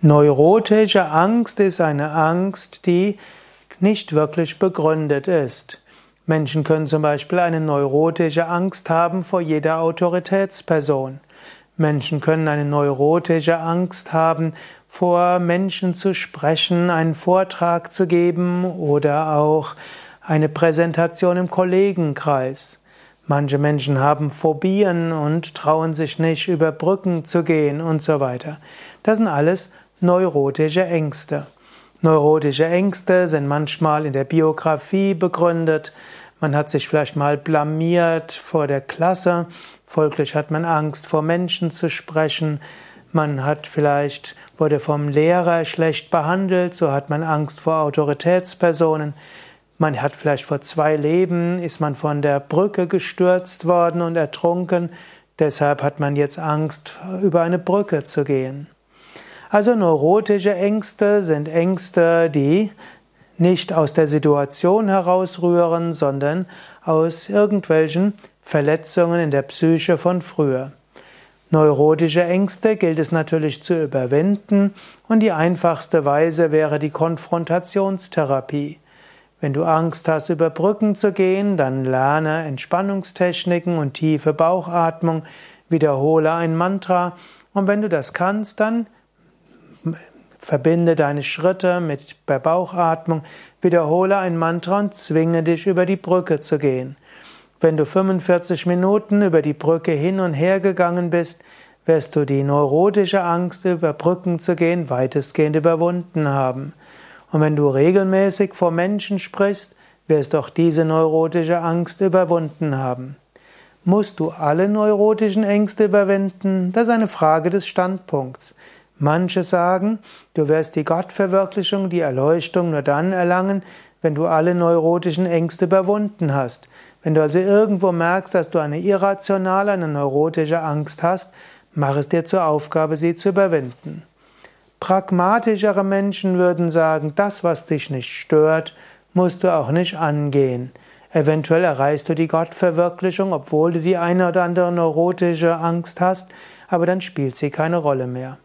Neurotische Angst ist eine Angst, die nicht wirklich begründet ist. Menschen können zum Beispiel eine neurotische Angst haben vor jeder Autoritätsperson. Menschen können eine neurotische Angst haben, vor Menschen zu sprechen, einen Vortrag zu geben oder auch eine Präsentation im Kollegenkreis. Manche Menschen haben Phobien und trauen sich nicht über Brücken zu gehen und so weiter. Das sind alles neurotische Ängste. Neurotische Ängste sind manchmal in der Biografie begründet. Man hat sich vielleicht mal blamiert vor der Klasse. Folglich hat man Angst, vor Menschen zu sprechen. Man hat vielleicht, wurde vom Lehrer schlecht behandelt, so hat man Angst vor Autoritätspersonen. Man hat vielleicht vor zwei Leben, ist man von der Brücke gestürzt worden und ertrunken. Deshalb hat man jetzt Angst, über eine Brücke zu gehen. Also neurotische Ängste sind Ängste, die nicht aus der Situation herausrühren, sondern aus irgendwelchen Verletzungen in der Psyche von früher. Neurotische Ängste gilt es natürlich zu überwinden und die einfachste Weise wäre die Konfrontationstherapie. Wenn du Angst hast, über Brücken zu gehen, dann lerne Entspannungstechniken und tiefe Bauchatmung, wiederhole ein Mantra und wenn du das kannst, dann Verbinde deine Schritte mit der Bauchatmung, wiederhole ein Mantra und zwinge dich über die Brücke zu gehen. Wenn du 45 Minuten über die Brücke hin und her gegangen bist, wirst du die neurotische Angst, über Brücken zu gehen, weitestgehend überwunden haben. Und wenn du regelmäßig vor Menschen sprichst, wirst du auch diese neurotische Angst überwunden haben. Musst du alle neurotischen Ängste überwinden? Das ist eine Frage des Standpunkts. Manche sagen, du wirst die Gottverwirklichung, die Erleuchtung nur dann erlangen, wenn du alle neurotischen Ängste überwunden hast. Wenn du also irgendwo merkst, dass du eine irrationale, eine neurotische Angst hast, mach es dir zur Aufgabe, sie zu überwinden. Pragmatischere Menschen würden sagen, das, was dich nicht stört, musst du auch nicht angehen. Eventuell erreichst du die Gottverwirklichung, obwohl du die eine oder andere neurotische Angst hast, aber dann spielt sie keine Rolle mehr.